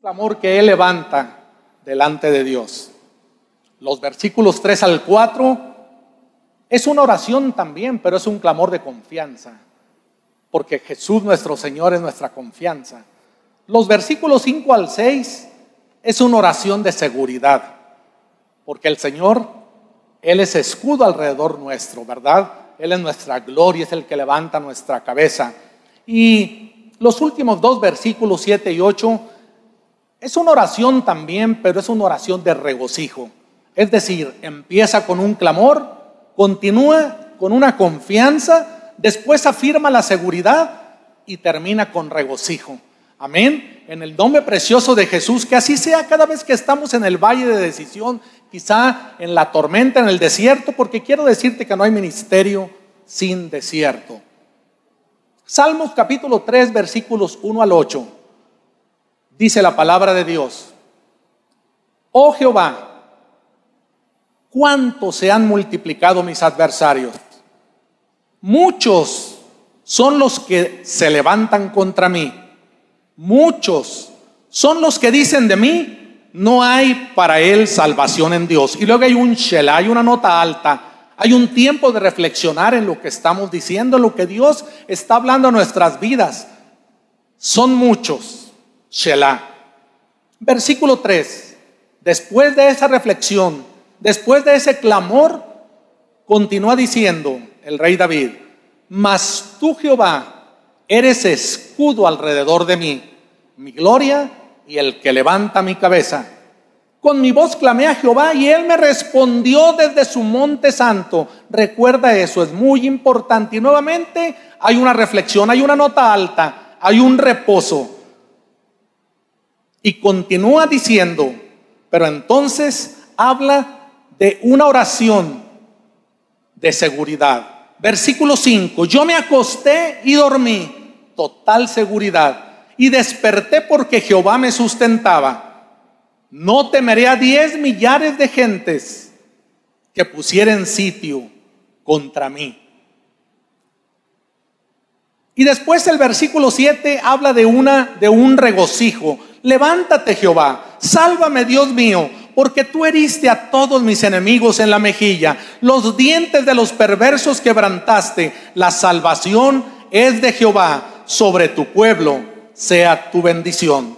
clamor que él levanta delante de Dios. Los versículos 3 al 4 es una oración también, pero es un clamor de confianza, porque Jesús nuestro Señor es nuestra confianza. Los versículos 5 al 6 es una oración de seguridad, porque el Señor, Él es escudo alrededor nuestro, ¿verdad? Él es nuestra gloria, es el que levanta nuestra cabeza. Y los últimos dos versículos 7 y 8 es una oración también, pero es una oración de regocijo. Es decir, empieza con un clamor, continúa con una confianza, después afirma la seguridad y termina con regocijo. Amén. En el nombre precioso de Jesús, que así sea cada vez que estamos en el valle de decisión, quizá en la tormenta, en el desierto, porque quiero decirte que no hay ministerio sin desierto. Salmos capítulo 3, versículos 1 al 8 dice la palabra de Dios, oh Jehová, cuánto se han multiplicado mis adversarios. Muchos son los que se levantan contra mí. Muchos son los que dicen de mí, no hay para él salvación en Dios. Y luego hay un shela, hay una nota alta, hay un tiempo de reflexionar en lo que estamos diciendo, en lo que Dios está hablando a nuestras vidas. Son muchos Shelah. Versículo 3. Después de esa reflexión, después de ese clamor, continúa diciendo el rey David, mas tú Jehová eres escudo alrededor de mí, mi gloria y el que levanta mi cabeza. Con mi voz clamé a Jehová y él me respondió desde su monte santo. Recuerda eso, es muy importante. Y nuevamente hay una reflexión, hay una nota alta, hay un reposo. Y continúa diciendo, pero entonces habla de una oración de seguridad. Versículo 5, yo me acosté y dormí, total seguridad, y desperté porque Jehová me sustentaba. No temeré a diez millares de gentes que pusieran sitio contra mí. Y después el versículo 7 habla de una de un regocijo. Levántate Jehová, sálvame Dios mío, porque tú heriste a todos mis enemigos en la mejilla, los dientes de los perversos quebrantaste, la salvación es de Jehová, sobre tu pueblo sea tu bendición.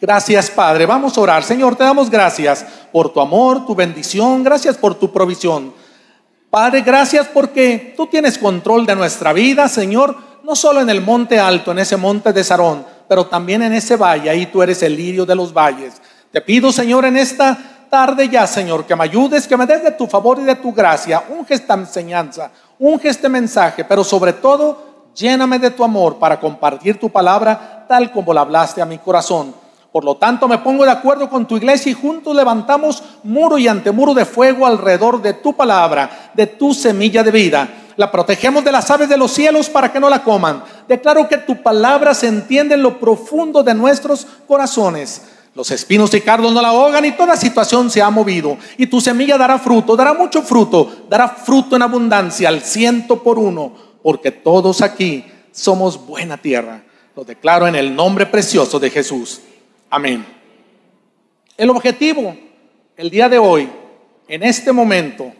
Gracias Padre, vamos a orar. Señor, te damos gracias por tu amor, tu bendición, gracias por tu provisión. Padre, gracias porque tú tienes control de nuestra vida, Señor, no solo en el monte alto, en ese monte de Sarón, pero también en ese valle, ahí tú eres el lirio de los valles. Te pido, Señor, en esta tarde ya, Señor, que me ayudes, que me des de tu favor y de tu gracia, unge esta enseñanza, unge este mensaje, pero sobre todo, lléname de tu amor para compartir tu palabra tal como la hablaste a mi corazón. Por lo tanto, me pongo de acuerdo con tu iglesia y juntos levantamos muro y antemuro de fuego alrededor de tu palabra, de tu semilla de vida la protegemos de las aves de los cielos para que no la coman. Declaro que tu palabra se entiende en lo profundo de nuestros corazones. Los espinos y cardos no la ahogan y toda situación se ha movido. Y tu semilla dará fruto, dará mucho fruto, dará fruto en abundancia al ciento por uno, porque todos aquí somos buena tierra. Lo declaro en el nombre precioso de Jesús. Amén. El objetivo, el día de hoy, en este momento,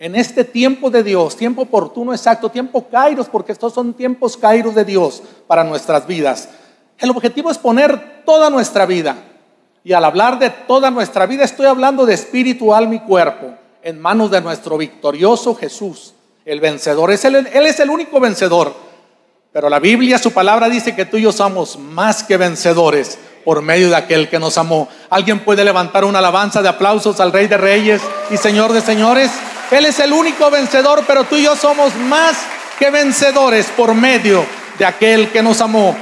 en este tiempo de Dios, tiempo oportuno, exacto, tiempo kairos, porque estos son tiempos kairos de Dios para nuestras vidas. El objetivo es poner toda nuestra vida. Y al hablar de toda nuestra vida, estoy hablando de espíritu, alma y cuerpo, en manos de nuestro victorioso Jesús, el vencedor. Él es el único vencedor. Pero la Biblia, su palabra dice que tú y yo somos más que vencedores por medio de aquel que nos amó. ¿Alguien puede levantar una alabanza de aplausos al Rey de Reyes y Señor de Señores? Él es el único vencedor, pero tú y yo somos más que vencedores por medio de aquel que nos amó.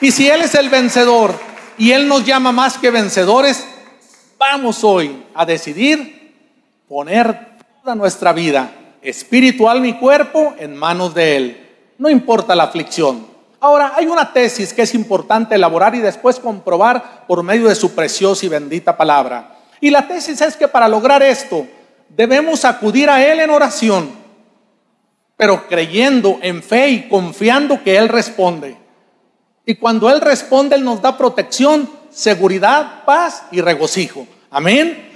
Y si Él es el vencedor y Él nos llama más que vencedores, vamos hoy a decidir poner toda nuestra vida, espiritual y cuerpo, en manos de Él. No importa la aflicción. Ahora, hay una tesis que es importante elaborar y después comprobar por medio de su preciosa y bendita palabra. Y la tesis es que para lograr esto, debemos acudir a Él en oración, pero creyendo en fe y confiando que Él responde. Y cuando Él responde, Él nos da protección, seguridad, paz y regocijo. Amén.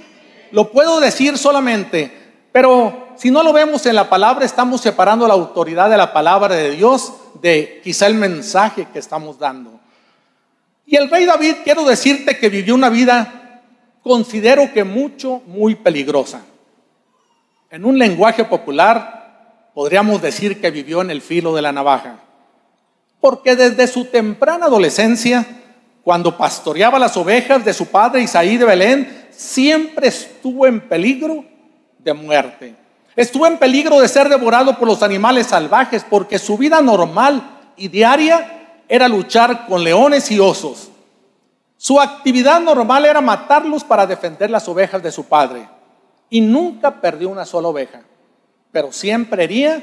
Lo puedo decir solamente, pero si no lo vemos en la palabra, estamos separando la autoridad de la palabra de Dios de quizá el mensaje que estamos dando. Y el rey David, quiero decirte que vivió una vida, considero que mucho, muy peligrosa. En un lenguaje popular, podríamos decir que vivió en el filo de la navaja. Porque desde su temprana adolescencia, cuando pastoreaba las ovejas de su padre Isaí de Belén, siempre estuvo en peligro de muerte. Estuvo en peligro de ser devorado por los animales salvajes porque su vida normal y diaria era luchar con leones y osos. Su actividad normal era matarlos para defender las ovejas de su padre. Y nunca perdió una sola oveja, pero siempre hería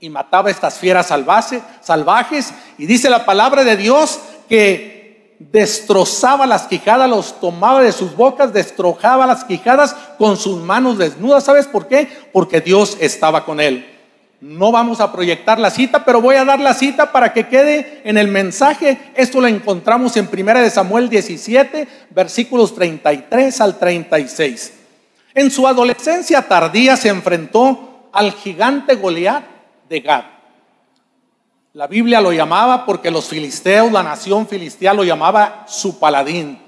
y mataba estas fieras salvajes. Y dice la palabra de Dios que destrozaba las quijadas, los tomaba de sus bocas, destrojaba las quijadas con sus manos desnudas. ¿Sabes por qué? Porque Dios estaba con él. No vamos a proyectar la cita, pero voy a dar la cita para que quede en el mensaje. Esto lo encontramos en 1 Samuel 17, versículos 33 al 36. En su adolescencia tardía se enfrentó al gigante Goliat de Gad. La Biblia lo llamaba porque los filisteos, la nación filistea lo llamaba su paladín.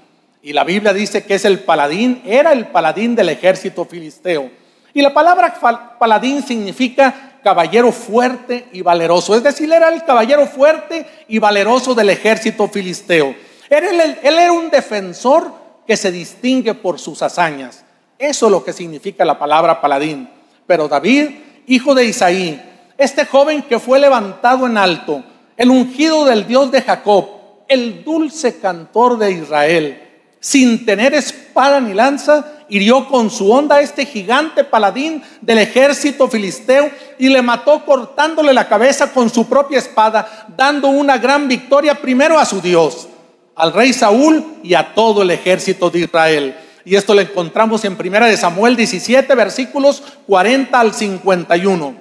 Y la Biblia dice que es el paladín, era el paladín del ejército filisteo. Y la palabra paladín significa caballero fuerte y valeroso. Es decir, era el caballero fuerte y valeroso del ejército filisteo. Él, él, era un defensor que se distingue por sus hazañas. Eso es lo que significa la palabra paladín. Pero David, hijo de Isaí, este joven que fue levantado en alto, el ungido del Dios de Jacob, el dulce cantor de Israel, sin tener espada ni lanza, hirió con su onda a este gigante paladín del ejército filisteo y le mató cortándole la cabeza con su propia espada, dando una gran victoria primero a su Dios, al rey Saúl y a todo el ejército de Israel. Y esto lo encontramos en Primera de Samuel 17, versículos 40 al 51.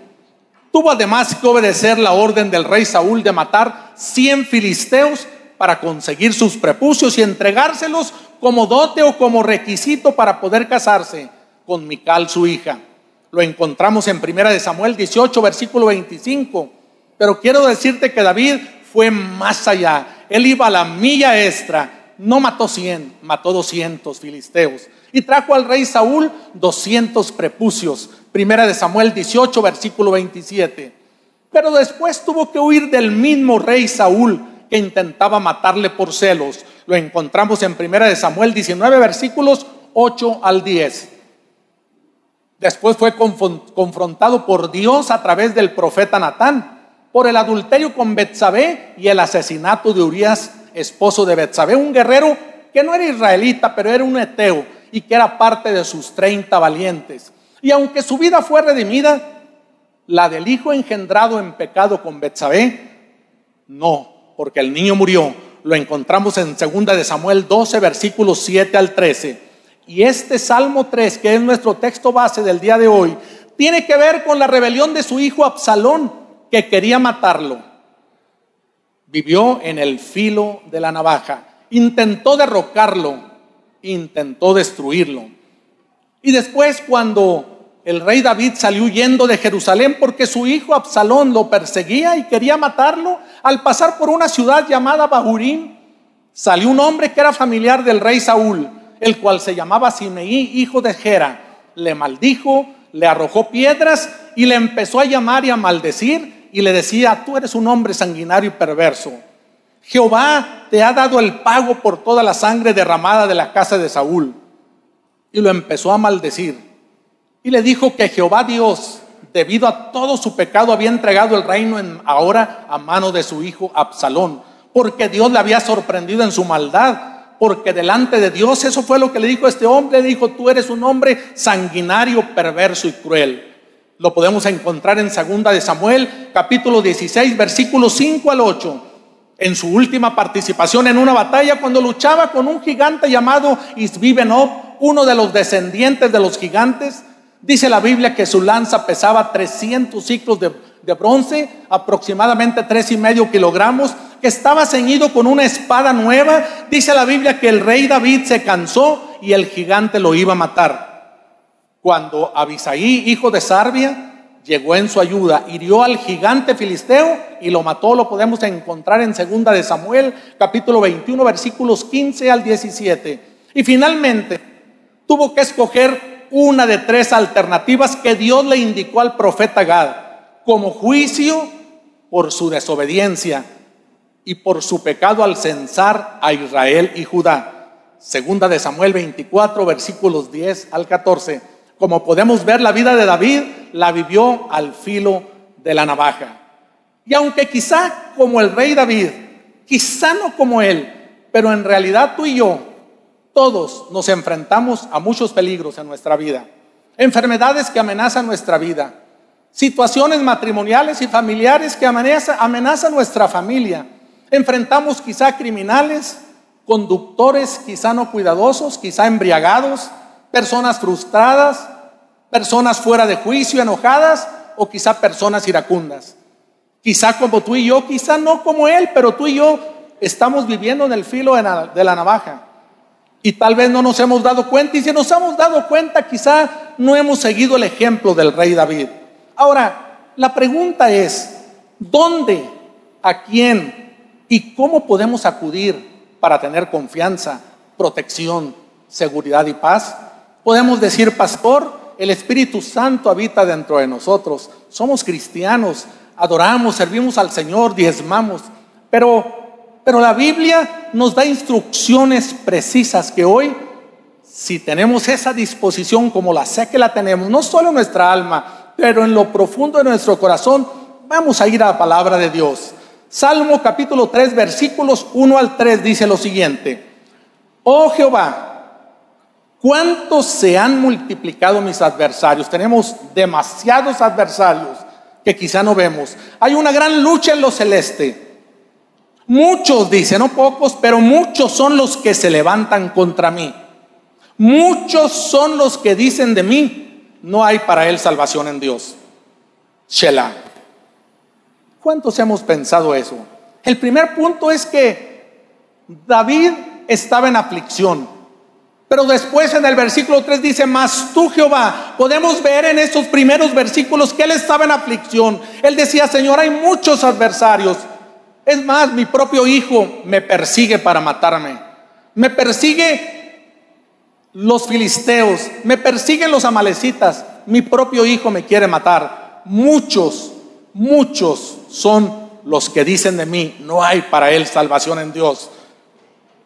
Tuvo además que obedecer la orden del rey Saúl de matar 100 filisteos para conseguir sus prepucios y entregárselos como dote o como requisito para poder casarse con Mical, su hija. Lo encontramos en Primera de Samuel 18, versículo 25. Pero quiero decirte que David fue más allá. Él iba a la milla extra. No mató 100, mató 200 filisteos. Y trajo al rey Saúl 200 prepucios. Primera de Samuel 18, versículo 27. Pero después tuvo que huir del mismo rey Saúl que intentaba matarle por celos. Lo encontramos en Primera de Samuel 19 versículos 8 al 10. Después fue confrontado por Dios a través del profeta Natán por el adulterio con Betsabé y el asesinato de Urias, esposo de Betsabé, un guerrero que no era israelita, pero era un eteo y que era parte de sus 30 valientes. Y aunque su vida fue redimida, la del hijo engendrado en pecado con Betsabé, no, porque el niño murió. Lo encontramos en 2 de Samuel 12, versículos 7 al 13. Y este Salmo 3, que es nuestro texto base del día de hoy, tiene que ver con la rebelión de su hijo Absalón, que quería matarlo. Vivió en el filo de la navaja, intentó derrocarlo, intentó destruirlo. Y después cuando el rey David salió huyendo de Jerusalén porque su hijo Absalón lo perseguía y quería matarlo. Al pasar por una ciudad llamada Bahurim, salió un hombre que era familiar del rey Saúl, el cual se llamaba Simeí, hijo de Gera. Le maldijo, le arrojó piedras y le empezó a llamar y a maldecir y le decía, tú eres un hombre sanguinario y perverso. Jehová te ha dado el pago por toda la sangre derramada de la casa de Saúl. Y lo empezó a maldecir. Y le dijo que Jehová Dios, debido a todo su pecado, había entregado el reino en, ahora a mano de su hijo Absalón, porque Dios le había sorprendido en su maldad, porque delante de Dios, eso fue lo que le dijo este hombre, le dijo, tú eres un hombre sanguinario, perverso y cruel. Lo podemos encontrar en segunda de Samuel, capítulo 16, versículos 5 al 8 en su última participación en una batalla cuando luchaba con un gigante llamado Isbibenob, uno de los descendientes de los gigantes, Dice la Biblia que su lanza pesaba 300 ciclos de, de bronce, aproximadamente tres y medio kilogramos, que estaba ceñido con una espada nueva. Dice la Biblia que el rey David se cansó y el gigante lo iba a matar. Cuando Abisaí, hijo de Sarbia, llegó en su ayuda, hirió al gigante filisteo y lo mató, lo podemos encontrar en segunda de Samuel, capítulo 21, versículos 15 al 17. Y finalmente tuvo que escoger una de tres alternativas que Dios le indicó al profeta Gad como juicio por su desobediencia y por su pecado al censar a Israel y Judá. Segunda de Samuel 24, versículos 10 al 14. Como podemos ver, la vida de David la vivió al filo de la navaja. Y aunque quizá como el rey David, quizá no como él, pero en realidad tú y yo, todos nos enfrentamos a muchos peligros en nuestra vida. Enfermedades que amenazan nuestra vida. Situaciones matrimoniales y familiares que amenazan, nuestra familia. Enfrentamos quizá criminales, conductores quizá no cuidadosos, quizá embriagados, personas frustradas, personas fuera de juicio, enojadas o quizá personas iracundas. Quizá como tú y yo, quizá no como él, pero tú y yo estamos viviendo en el filo de la, navaja. Y tal vez no nos hemos dado cuenta, y si nos hemos dado cuenta, quizá no hemos seguido el ejemplo del rey David. Ahora, la pregunta es, ¿dónde, a quién y cómo podemos acudir para tener confianza, protección, seguridad y paz? Podemos decir, pastor, el Espíritu Santo habita dentro de nosotros. Somos cristianos, adoramos, servimos al Señor, diezmamos. Pero, pero la Biblia nos da instrucciones precisas que hoy, si tenemos esa disposición como la sé que la tenemos, no solo en nuestra alma, pero en lo profundo de nuestro corazón, vamos a ir a la palabra de Dios. Salmo capítulo 3, versículos 1 al 3 dice lo siguiente. Oh Jehová, ¿Cuántos se han multiplicado mis adversarios? Tenemos demasiados adversarios que quizá no vemos. Hay una gran lucha en lo celeste. Muchos, dice, no pocos, pero muchos son los que se levantan contra mí. Muchos son los que dicen de mí, no hay para él salvación en Dios. Shelah. ¿Cuántos hemos pensado eso? El primer punto es que David estaba en aflicción. Pero después en el versículo 3 dice, mas tú Jehová, podemos ver en estos primeros versículos que él estaba en aflicción. Él decía, Señor, hay muchos adversarios. Es más, mi propio hijo me persigue para matarme. Me persigue los filisteos, me persiguen los amalecitas. Mi propio hijo me quiere matar. Muchos, muchos son los que dicen de mí, no hay para él salvación en Dios.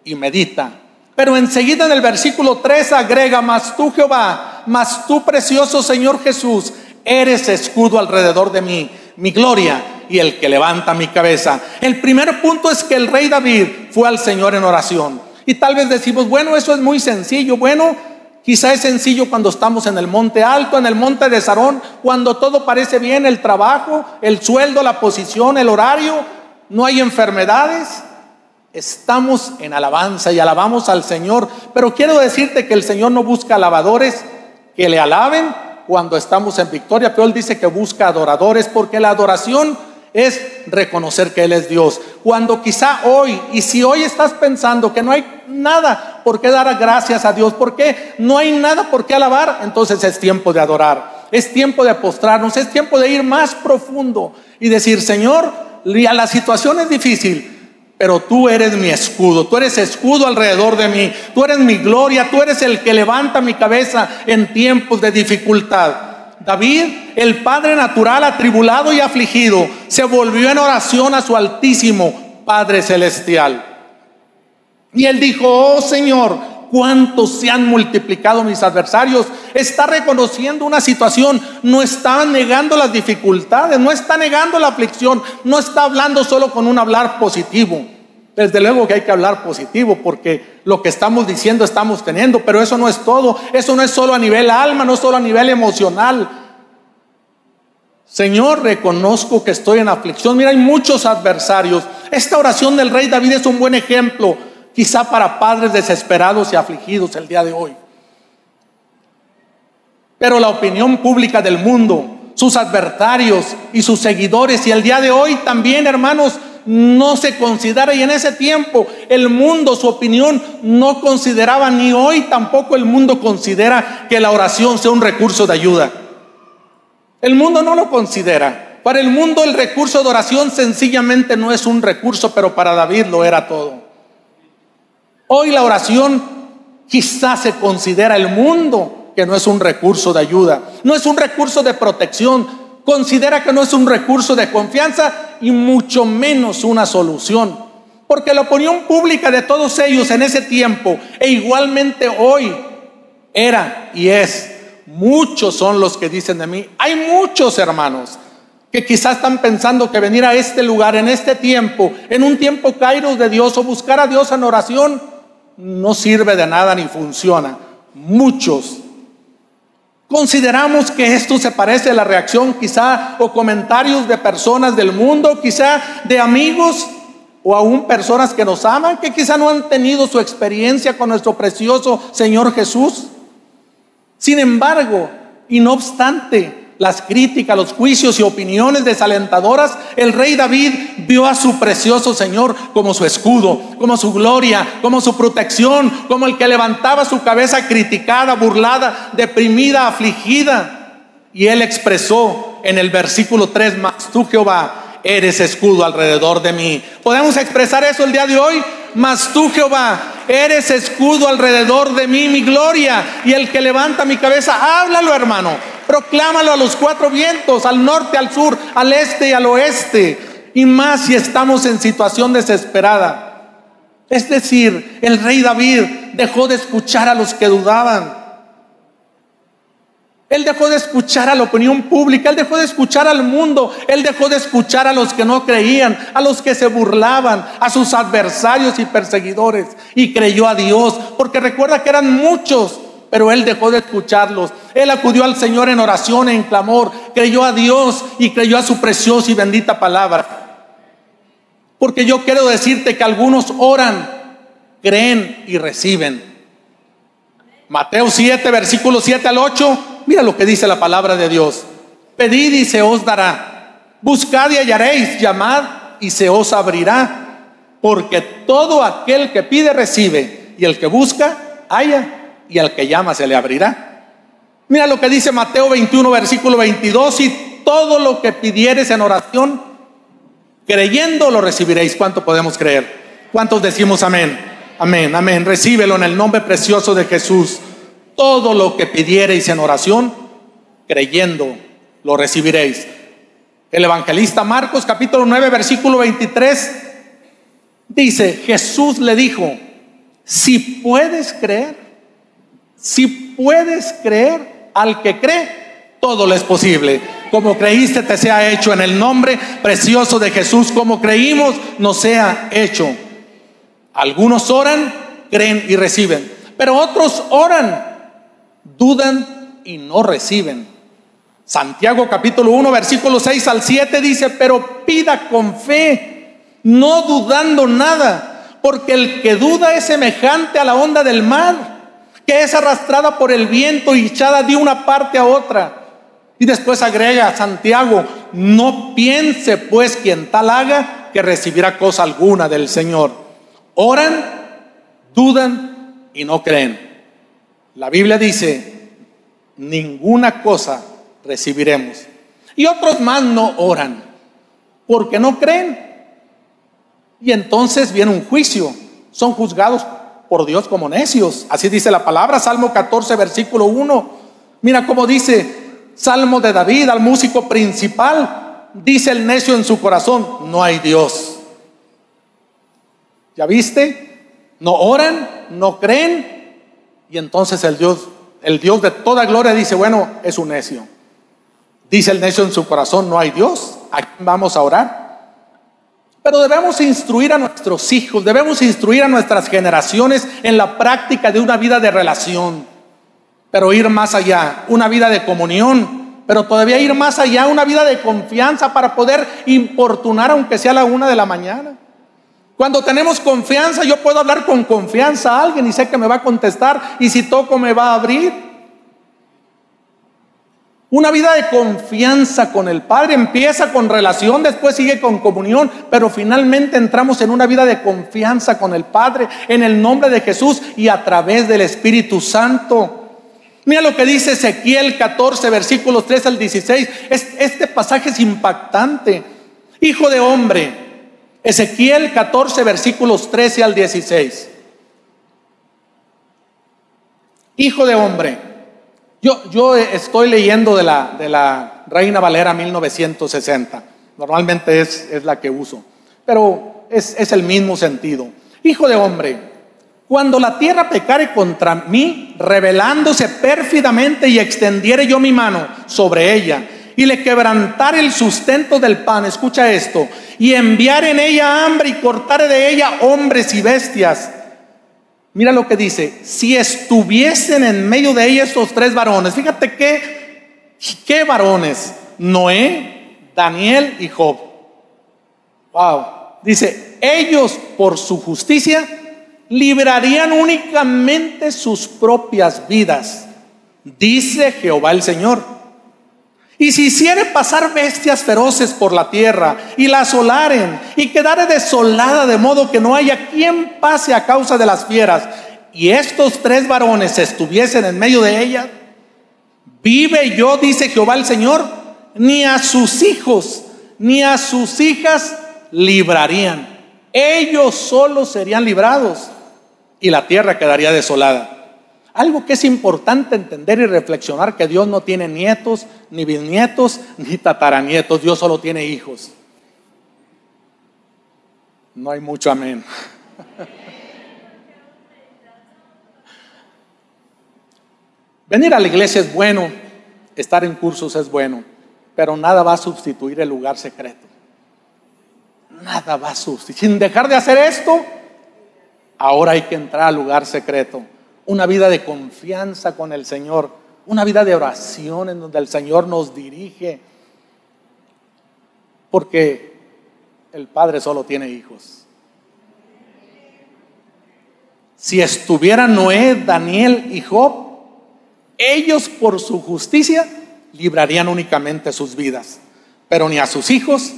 Y medita pero enseguida en el versículo 3 agrega, mas tú Jehová, mas tú precioso Señor Jesús, eres escudo alrededor de mí, mi gloria y el que levanta mi cabeza. El primer punto es que el rey David fue al Señor en oración. Y tal vez decimos, bueno, eso es muy sencillo. Bueno, quizá es sencillo cuando estamos en el monte alto, en el monte de Sarón, cuando todo parece bien, el trabajo, el sueldo, la posición, el horario, no hay enfermedades. Estamos en alabanza y alabamos al Señor, pero quiero decirte que el Señor no busca alabadores que le alaben cuando estamos en victoria, pero Él dice que busca adoradores porque la adoración es reconocer que Él es Dios. Cuando quizá hoy, y si hoy estás pensando que no hay nada por qué dar gracias a Dios, porque no hay nada por qué alabar, entonces es tiempo de adorar, es tiempo de postrarnos, es tiempo de ir más profundo y decir, Señor, la situación es difícil, pero tú eres mi escudo, tú eres escudo alrededor de mí, tú eres mi gloria, tú eres el que levanta mi cabeza en tiempos de dificultad. David, el Padre natural, atribulado y afligido, se volvió en oración a su altísimo Padre celestial. Y él dijo, oh Señor, cuántos se han multiplicado mis adversarios. Está reconociendo una situación, no está negando las dificultades, no está negando la aflicción, no está hablando solo con un hablar positivo. Desde luego que hay que hablar positivo porque lo que estamos diciendo estamos teniendo, pero eso no es todo, eso no es solo a nivel alma, no es solo a nivel emocional. Señor, reconozco que estoy en aflicción. Mira, hay muchos adversarios. Esta oración del rey David es un buen ejemplo quizá para padres desesperados y afligidos el día de hoy. Pero la opinión pública del mundo sus adversarios y sus seguidores. Y el día de hoy también, hermanos, no se considera. Y en ese tiempo el mundo, su opinión, no consideraba, ni hoy tampoco el mundo considera que la oración sea un recurso de ayuda. El mundo no lo considera. Para el mundo el recurso de oración sencillamente no es un recurso, pero para David lo era todo. Hoy la oración quizás se considera el mundo que no es un recurso de ayuda, no es un recurso de protección, considera que no es un recurso de confianza y mucho menos una solución. Porque la opinión pública de todos ellos en ese tiempo e igualmente hoy era y es, muchos son los que dicen de mí, hay muchos hermanos que quizás están pensando que venir a este lugar en este tiempo, en un tiempo kairos de Dios o buscar a Dios en oración, no sirve de nada ni funciona. Muchos Consideramos que esto se parece a la reacción quizá o comentarios de personas del mundo, quizá de amigos o aún personas que nos aman, que quizá no han tenido su experiencia con nuestro precioso Señor Jesús. Sin embargo, y no obstante, las críticas, los juicios y opiniones desalentadoras, el rey David vio a su precioso Señor como su escudo, como su gloria, como su protección, como el que levantaba su cabeza criticada, burlada, deprimida, afligida. Y él expresó en el versículo 3, más tú Jehová eres escudo alrededor de mí. ¿Podemos expresar eso el día de hoy? Mas tú Jehová eres escudo alrededor de mí, mi gloria. Y el que levanta mi cabeza, háblalo hermano proclámalo a los cuatro vientos, al norte, al sur, al este y al oeste. Y más si estamos en situación desesperada. Es decir, el rey David dejó de escuchar a los que dudaban. Él dejó de escuchar a la opinión pública, él dejó de escuchar al mundo, él dejó de escuchar a los que no creían, a los que se burlaban, a sus adversarios y perseguidores, y creyó a Dios, porque recuerda que eran muchos pero él dejó de escucharlos. Él acudió al Señor en oración, en clamor, creyó a Dios y creyó a su preciosa y bendita palabra. Porque yo quiero decirte que algunos oran, creen y reciben. Mateo 7, versículo 7 al 8, mira lo que dice la palabra de Dios. Pedid y se os dará. Buscad y hallaréis, llamad y se os abrirá. Porque todo aquel que pide recibe y el que busca halla y al que llama se le abrirá. Mira lo que dice Mateo 21, versículo 22, y todo lo que pidieres en oración, creyendo lo recibiréis. ¿Cuánto podemos creer? ¿Cuántos decimos amén? Amén, amén. Recíbelo en el nombre precioso de Jesús. Todo lo que pidiereis en oración, creyendo lo recibiréis. El evangelista Marcos capítulo 9 versículo 23 dice, Jesús le dijo, si puedes creer, si puedes creer al que cree, todo le es posible. Como creíste, te sea hecho en el nombre precioso de Jesús. Como creímos, nos sea hecho. Algunos oran, creen y reciben. Pero otros oran, dudan y no reciben. Santiago capítulo 1, versículo 6 al 7 dice, pero pida con fe, no dudando nada, porque el que duda es semejante a la onda del mar que es arrastrada por el viento y echada de una parte a otra. Y después agrega Santiago, no piense pues quien tal haga que recibirá cosa alguna del Señor. Oran, dudan y no creen. La Biblia dice, ninguna cosa recibiremos. Y otros más no oran porque no creen. Y entonces viene un juicio. Son juzgados por Dios como necios. Así dice la palabra, Salmo 14, versículo 1. Mira cómo dice Salmo de David al músico principal. Dice el necio en su corazón, no hay Dios. ¿Ya viste? No oran, no creen. Y entonces el Dios, el Dios de toda gloria dice, bueno, es un necio. Dice el necio en su corazón, no hay Dios. ¿A quién vamos a orar? Pero debemos instruir a nuestros hijos, debemos instruir a nuestras generaciones en la práctica de una vida de relación, pero ir más allá, una vida de comunión, pero todavía ir más allá, una vida de confianza para poder importunar aunque sea a la una de la mañana. Cuando tenemos confianza, yo puedo hablar con confianza a alguien y sé que me va a contestar y si toco me va a abrir. Una vida de confianza con el Padre empieza con relación, después sigue con comunión, pero finalmente entramos en una vida de confianza con el Padre en el nombre de Jesús y a través del Espíritu Santo. Mira lo que dice Ezequiel 14, versículos 3 al 16. Este pasaje es impactante. Hijo de hombre, Ezequiel 14, versículos 13 al 16. Hijo de hombre. Yo, estoy leyendo de la, Reina Valera 1960. Normalmente es, la que uso. Pero es, es el mismo sentido. Hijo de hombre, cuando la tierra pecare contra mí, rebelándose pérfidamente y extendiere yo mi mano sobre ella, y le quebrantare el sustento del pan, escucha esto, y enviar en ella hambre y cortare de ella hombres y bestias, Mira lo que dice, si estuviesen en medio de ella estos tres varones, fíjate qué, qué varones, Noé, Daniel y Job. Wow, dice, ellos por su justicia librarían únicamente sus propias vidas, dice Jehová el Señor. Y si hiciere pasar bestias feroces por la tierra y la asolaren y quedare desolada de modo que no haya quien pase a causa de las fieras, y estos tres varones estuviesen en medio de ella, vive yo, dice Jehová el Señor, ni a sus hijos ni a sus hijas librarían. Ellos solos serían librados y la tierra quedaría desolada. Algo que es importante entender y reflexionar, que Dios no tiene nietos, ni bisnietos, ni tataranietos, Dios solo tiene hijos. No hay mucho amén. Venir a la iglesia es bueno, estar en cursos es bueno, pero nada va a sustituir el lugar secreto. Nada va a sustituir. Sin dejar de hacer esto, ahora hay que entrar al lugar secreto una vida de confianza con el Señor, una vida de oración en donde el Señor nos dirige, porque el Padre solo tiene hijos. Si estuvieran Noé, Daniel y Job, ellos por su justicia librarían únicamente sus vidas, pero ni a sus hijos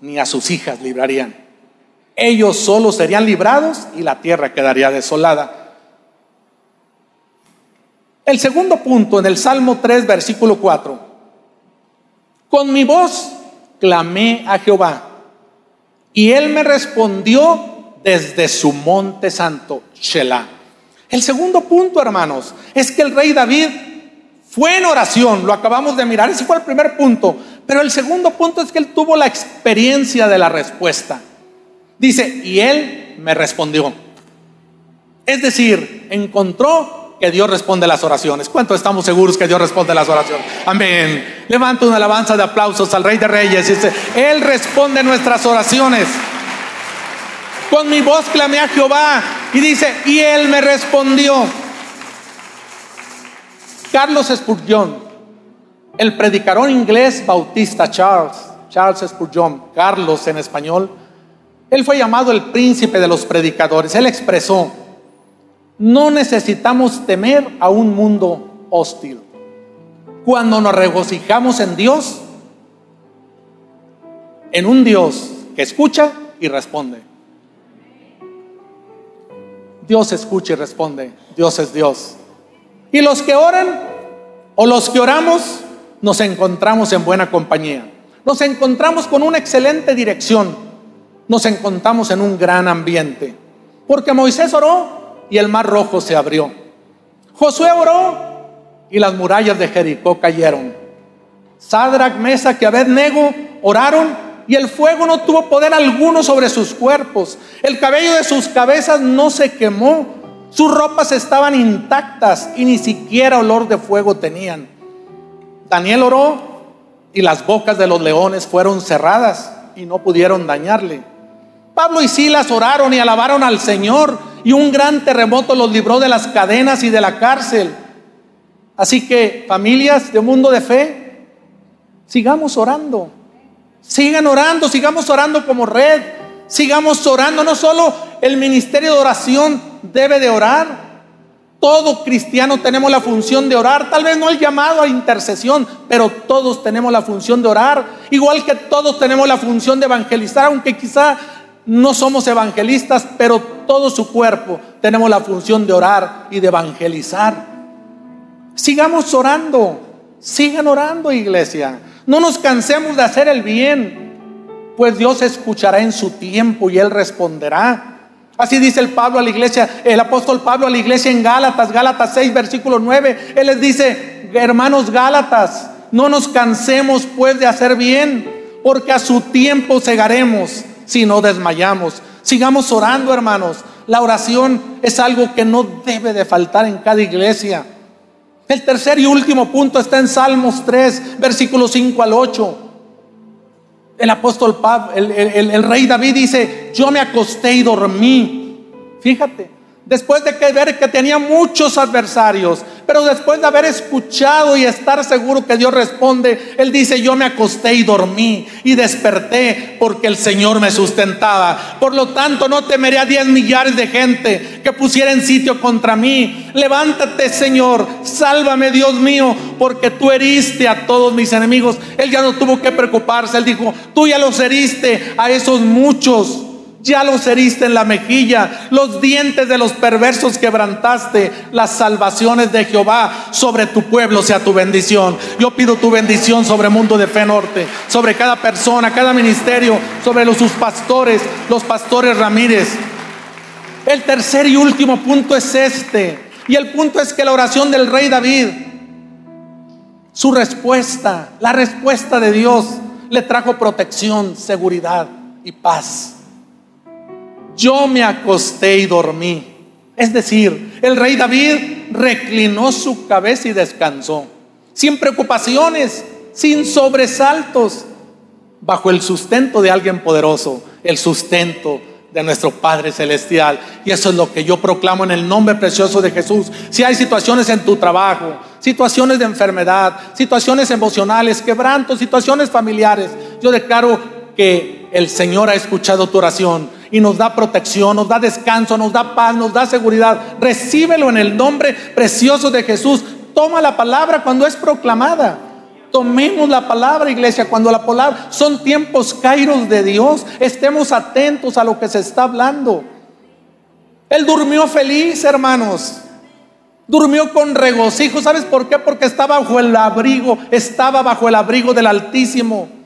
ni a sus hijas librarían. Ellos solo serían librados y la tierra quedaría desolada. El segundo punto en el Salmo 3, versículo 4. Con mi voz clamé a Jehová y él me respondió desde su monte santo, Shelah. El segundo punto, hermanos, es que el rey David fue en oración, lo acabamos de mirar, ese fue el primer punto, pero el segundo punto es que él tuvo la experiencia de la respuesta. Dice, y él me respondió. Es decir, encontró que Dios responde las oraciones. ¿Cuánto estamos seguros que Dios responde las oraciones? Amén. Levanta una alabanza de aplausos al Rey de Reyes y dice, Él responde nuestras oraciones. Con mi voz clamé a Jehová y dice, y Él me respondió. Carlos Spurgeon, el predicador inglés bautista Charles, Charles Spurgeon, Carlos en español, él fue llamado el príncipe de los predicadores. Él expresó, no necesitamos temer a un mundo hostil. Cuando nos regocijamos en Dios, en un Dios que escucha y responde. Dios escucha y responde. Dios es Dios. Y los que oran o los que oramos, nos encontramos en buena compañía. Nos encontramos con una excelente dirección. Nos encontramos en un gran ambiente. Porque Moisés oró y el mar rojo se abrió. Josué oró y las murallas de Jericó cayeron. Sadrach, Mesa y Abednego oraron y el fuego no tuvo poder alguno sobre sus cuerpos. El cabello de sus cabezas no se quemó. Sus ropas estaban intactas y ni siquiera olor de fuego tenían. Daniel oró y las bocas de los leones fueron cerradas y no pudieron dañarle. Pablo y Silas oraron y alabaron al Señor y un gran terremoto los libró de las cadenas y de la cárcel. Así que familias de mundo de fe, sigamos orando. Sigan orando, sigamos orando como red. Sigamos orando. No solo el ministerio de oración debe de orar. Todo cristiano tenemos la función de orar, tal vez no el llamado a intercesión, pero todos tenemos la función de orar, igual que todos tenemos la función de evangelizar, aunque quizá no somos evangelistas, pero todo su cuerpo tenemos la función de orar y de evangelizar. Sigamos orando, sigan orando iglesia, no nos cansemos de hacer el bien, pues Dios escuchará en su tiempo y Él responderá. Así dice el Pablo a la iglesia, el apóstol Pablo a la iglesia en Gálatas, Gálatas 6, versículo 9. Él les dice, hermanos Gálatas, no nos cansemos pues de hacer bien, porque a su tiempo cegaremos si no desmayamos. Sigamos orando, hermanos. La oración es algo que no debe de faltar en cada iglesia. El tercer y último punto está en Salmos 3, versículos 5 al 8. El apóstol Pablo, el, rey David dice, yo me acosté y dormí. Fíjate, después de ver que tenía muchos adversarios, pero después de haber escuchado y estar seguro que Dios responde, él dice, yo me acosté y dormí y desperté porque el Señor me sustentaba. Por lo tanto, no temeré a diez millares de gente que pusieran sitio contra mí. Levántate, Señor, sálvame, Dios mío, porque tú heriste a todos mis enemigos. Él ya no tuvo que preocuparse, él dijo, tú ya los heriste a esos muchos ya los heriste en la mejilla, los dientes de los perversos quebrantaste, las salvaciones de Jehová sobre tu pueblo sea tu bendición. Yo pido tu bendición sobre el mundo de fe norte, sobre cada persona, cada ministerio, sobre los, sus pastores, los pastores Ramírez. El tercer y último punto es este, y el punto es que la oración del rey David, su respuesta, la respuesta de Dios, le trajo protección, seguridad y paz yo me acosté y dormí. Es decir, el rey David reclinó su cabeza y descansó, sin preocupaciones, sin sobresaltos, bajo el sustento de alguien poderoso, el sustento de nuestro Padre Celestial. Y eso es lo que yo proclamo en el nombre precioso de Jesús. Si hay situaciones en tu trabajo, situaciones de enfermedad, situaciones emocionales, quebrantos, situaciones familiares, yo declaro que el Señor ha escuchado tu oración y nos da protección, nos da descanso, nos da paz, nos da seguridad. Recíbelo en el nombre precioso de Jesús. Toma la palabra cuando es proclamada. Tomemos la palabra, iglesia, cuando la palabra son tiempos kairos de Dios. Estemos atentos a lo que se está hablando. Él durmió feliz, hermanos. Durmió con regocijo. ¿Sabes por qué? Porque estaba bajo el abrigo, estaba bajo el abrigo del Altísimo.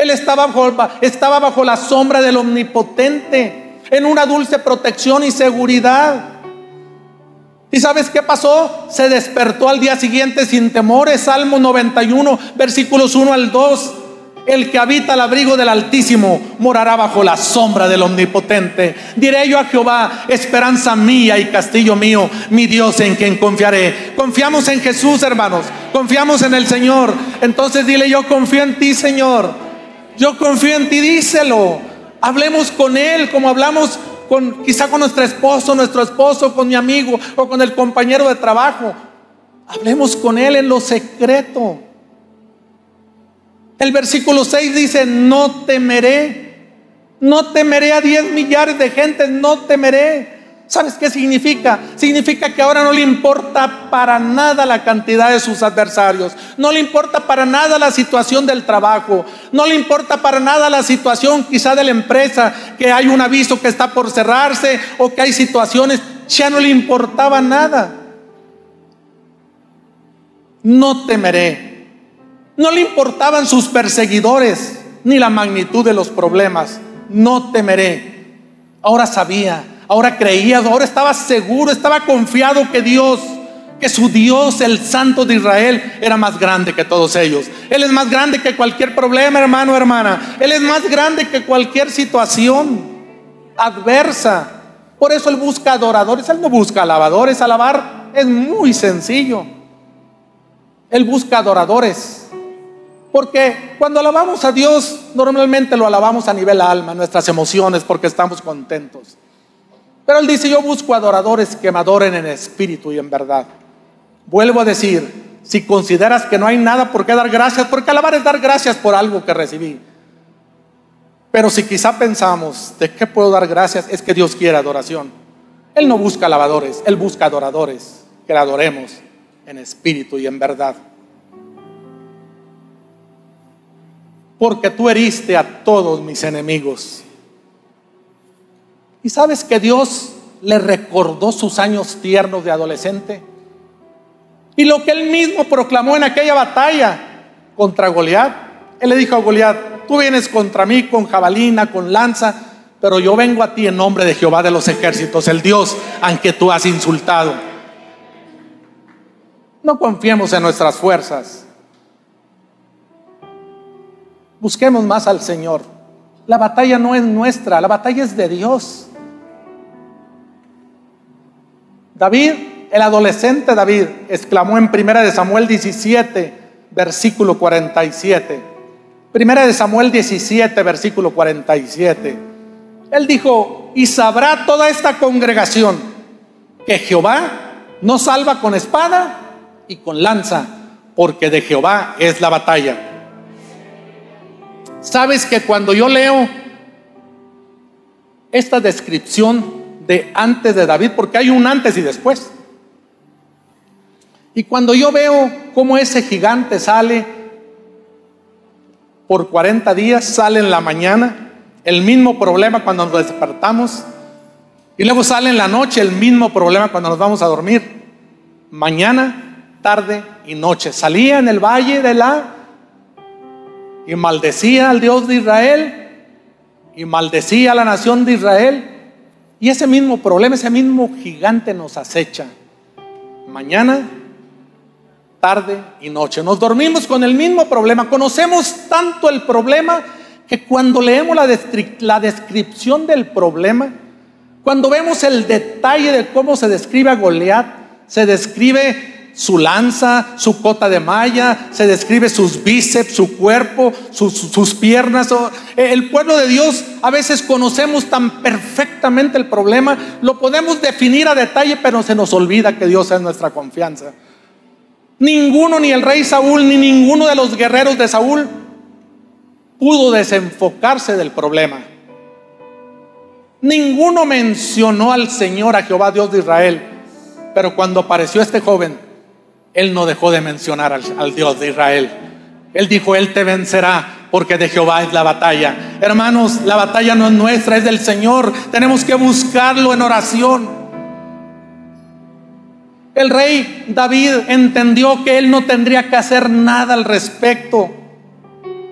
Él estaba bajo, estaba bajo la sombra del Omnipotente, en una dulce protección y seguridad. ¿Y sabes qué pasó? Se despertó al día siguiente sin temores. Salmo 91, versículos 1 al 2. El que habita al abrigo del Altísimo morará bajo la sombra del Omnipotente. Diré yo a Jehová, esperanza mía y castillo mío, mi Dios en quien confiaré. Confiamos en Jesús, hermanos. Confiamos en el Señor. Entonces dile yo confío en ti, Señor. Yo confío en ti, díselo. Hablemos con Él como hablamos con quizá con nuestro esposo, nuestro esposo, con mi amigo o con el compañero de trabajo. Hablemos con Él en lo secreto. El versículo 6 dice, no temeré, no temeré a 10 millares de gente, no temeré. ¿Sabes qué significa? Significa que ahora no le importa para nada la cantidad de sus adversarios, no le importa para nada la situación del trabajo, no le importa para nada la situación quizá de la empresa, que hay un aviso que está por cerrarse o que hay situaciones, ya no le importaba nada. No temeré. No le importaban sus perseguidores ni la magnitud de los problemas. No temeré. Ahora sabía ahora creía, ahora estaba seguro, estaba confiado que Dios, que su Dios, el Santo de Israel, era más grande que todos ellos. Él es más grande que cualquier problema, hermano, hermana. Él es más grande que cualquier situación adversa. Por eso Él busca adoradores, Él no busca alabadores. Alabar es muy sencillo. Él busca adoradores. Porque cuando alabamos a Dios, normalmente lo alabamos a nivel alma, nuestras emociones, porque estamos contentos. Pero él dice, yo busco adoradores que me adoren en espíritu y en verdad. Vuelvo a decir, si consideras que no hay nada por qué dar gracias, porque alabar es dar gracias por algo que recibí. Pero si quizá pensamos, ¿de qué puedo dar gracias? Es que Dios quiere adoración. Él no busca alabadores, Él busca adoradores que le adoremos en espíritu y en verdad. Porque tú heriste a todos mis enemigos. Y sabes que Dios le recordó sus años tiernos de adolescente. Y lo que él mismo proclamó en aquella batalla contra Goliat. Él le dijo a Goliat, tú vienes contra mí con jabalina, con lanza, pero yo vengo a ti en nombre de Jehová de los ejércitos, el Dios al que tú has insultado. No confiemos en nuestras fuerzas. Busquemos más al Señor. La batalla no es nuestra, la batalla es de Dios. David, el adolescente David, exclamó en Primera de Samuel 17, versículo 47. Primera de Samuel 17, versículo 47. Él dijo, y sabrá toda esta congregación que Jehová no salva con espada y con lanza, porque de Jehová es la batalla. Sabes que cuando yo leo esta descripción de antes de David, porque hay un antes y después. Y cuando yo veo cómo ese gigante sale por 40 días, sale en la mañana, el mismo problema cuando nos despertamos, y luego sale en la noche el mismo problema cuando nos vamos a dormir. Mañana, tarde y noche. Salía en el valle de la y maldecía al Dios de Israel y maldecía a la nación de Israel y ese mismo problema, ese mismo gigante nos acecha. Mañana, tarde y noche. Nos dormimos con el mismo problema. Conocemos tanto el problema que cuando leemos la, la descripción del problema, cuando vemos el detalle de cómo se describe a Goliat, se describe su lanza, su cota de malla, se describe sus bíceps, su cuerpo, sus, piernas. El pueblo de Dios a veces conocemos tan perfectamente el problema, lo podemos definir a detalle, pero se nos olvida que Dios es nuestra confianza. Ninguno, ni el rey Saúl, ni ninguno de los guerreros de Saúl pudo desenfocarse del problema. Ninguno mencionó al Señor, a Jehová Dios de Israel, pero cuando apareció este joven, él no dejó de mencionar al, Dios de Israel. Él dijo, Él te vencerá porque de Jehová es la batalla. Hermanos, la batalla no es nuestra, es del Señor. Tenemos que buscarlo en oración. El rey David entendió que él no tendría que hacer nada al respecto,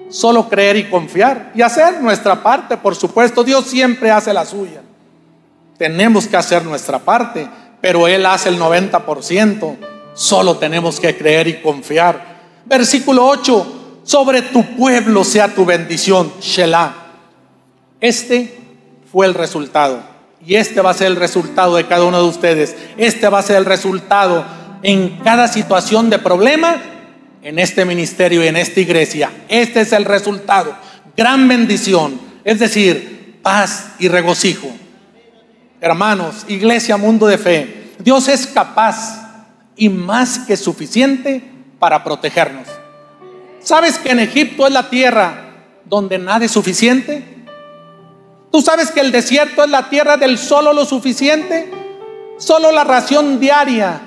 solo creer y confiar y hacer nuestra parte, por supuesto. Dios siempre hace la suya. Tenemos que hacer nuestra parte, pero Él hace el 90%. Solo tenemos que creer y confiar. Versículo 8, sobre tu pueblo sea tu bendición, Shelah. Este fue el resultado. Y este va a ser el resultado de cada uno de ustedes. Este va a ser el resultado en cada situación de problema en este ministerio y en esta iglesia. Este es el resultado. Gran bendición. Es decir, paz y regocijo. Hermanos, iglesia, mundo de fe. Dios es capaz y más que suficiente para protegernos. ¿Sabes que en Egipto es la tierra donde nada es suficiente? ¿Tú sabes que el desierto es la tierra del solo lo suficiente? Solo la ración diaria.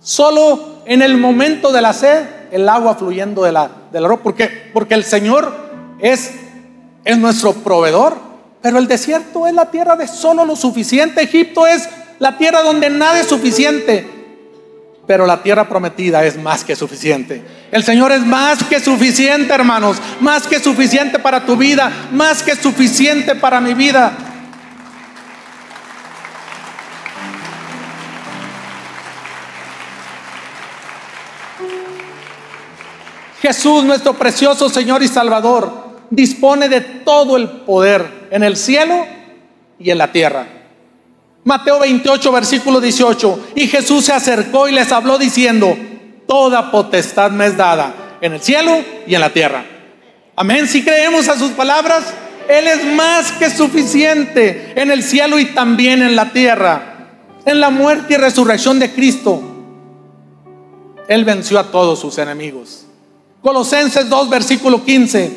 Solo en el momento de la sed, el agua fluyendo de la, del oro. ¿Por qué? Porque el Señor es, es nuestro proveedor. Pero el desierto es la tierra de solo lo suficiente. Egipto es la tierra donde nada es suficiente pero la tierra prometida es más que suficiente. El Señor es más que suficiente, hermanos, más que suficiente para tu vida, más que suficiente para mi vida. Jesús, nuestro precioso Señor y Salvador, dispone de todo el poder en el cielo y en la tierra. Mateo 28, versículo 18. Y Jesús se acercó y les habló diciendo, toda potestad me es dada en el cielo y en la tierra. Amén. Si creemos a sus palabras, Él es más que suficiente en el cielo y también en la tierra. En la muerte y resurrección de Cristo, Él venció a todos sus enemigos. Colosenses 2, versículo 15.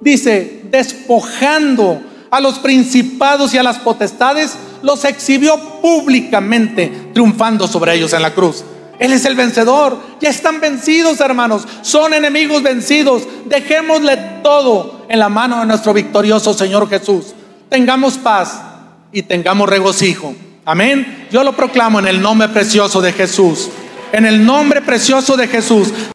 Dice, despojando a los principados y a las potestades, los exhibió públicamente, triunfando sobre ellos en la cruz. Él es el vencedor. Ya están vencidos, hermanos. Son enemigos vencidos. Dejémosle todo en la mano de nuestro victorioso Señor Jesús. Tengamos paz y tengamos regocijo. Amén. Yo lo proclamo en el nombre precioso de Jesús. En el nombre precioso de Jesús.